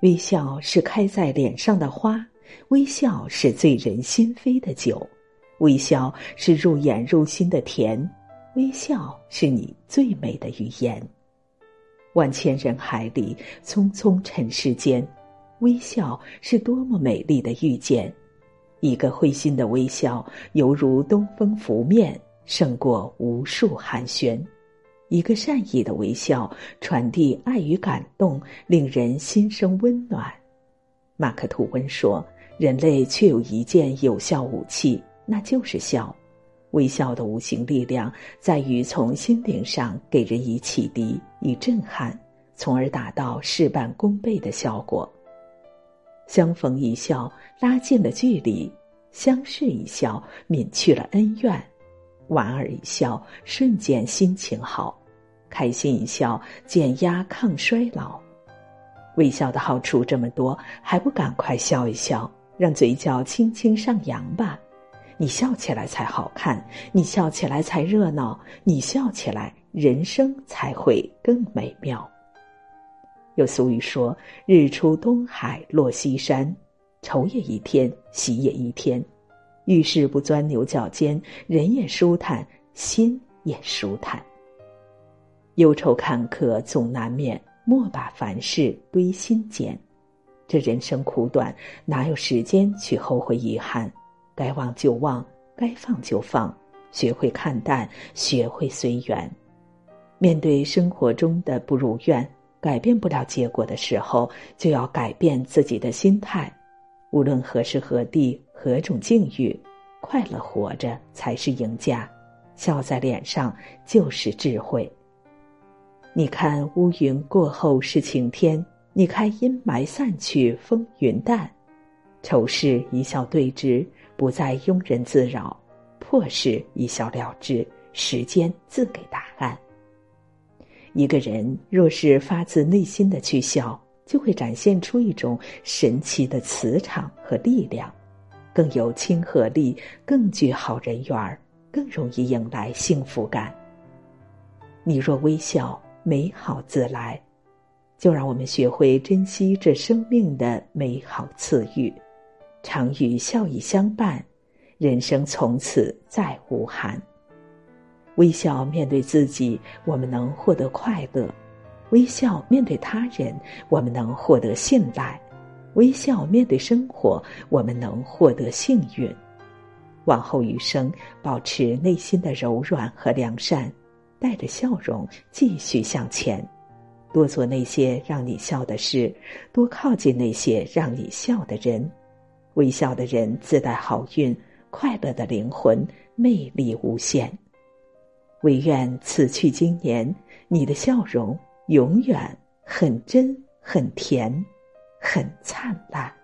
微笑是开在脸上的花，微笑是醉人心扉的酒，微笑是入眼入心的甜，微笑是你最美的语言。万千人海里，匆匆尘世间，微笑是多么美丽的遇见。一个会心的微笑，犹如东风拂面，胜过无数寒暄。一个善意的微笑，传递爱与感动，令人心生温暖。马克吐温说：“人类却有一件有效武器，那就是笑。微笑的无形力量，在于从心灵上给人以启迪、以震撼，从而达到事半功倍的效果。相逢一笑，拉近了距离；相视一笑，泯去了恩怨；莞尔一笑，瞬间心情好。”开心一笑，减压抗衰老。微笑的好处这么多，还不赶快笑一笑，让嘴角轻轻上扬吧？你笑起来才好看，你笑起来才热闹，你笑起来，人生才会更美妙。有俗语说：“日出东海落西山，愁也一天，喜也一天。遇事不钻牛角尖，人也舒坦，心也舒坦。”忧愁坎坷总难免，莫把凡事堆心间。这人生苦短，哪有时间去后悔遗憾？该忘就忘，该放就放，学会看淡，学会随缘。面对生活中的不如愿、改变不了结果的时候，就要改变自己的心态。无论何时何地、何种境遇，快乐活着才是赢家，笑在脸上就是智慧。你看乌云过后是晴天，你看阴霾散去风云淡，愁事一笑对之，不再庸人自扰；破事一笑了之，时间自给答案。一个人若是发自内心的去笑，就会展现出一种神奇的磁场和力量，更有亲和力，更具好人缘儿，更容易迎来幸福感。你若微笑。美好自来，就让我们学会珍惜这生命的美好赐予，常与笑意相伴，人生从此再无憾。微笑面对自己，我们能获得快乐；微笑面对他人，我们能获得信赖；微笑面对生活，我们能获得幸运。往后余生，保持内心的柔软和良善。带着笑容继续向前，多做那些让你笑的事，多靠近那些让你笑的人。微笑的人自带好运，快乐的灵魂魅力无限。唯愿此去经年，你的笑容永远很真、很甜、很灿烂。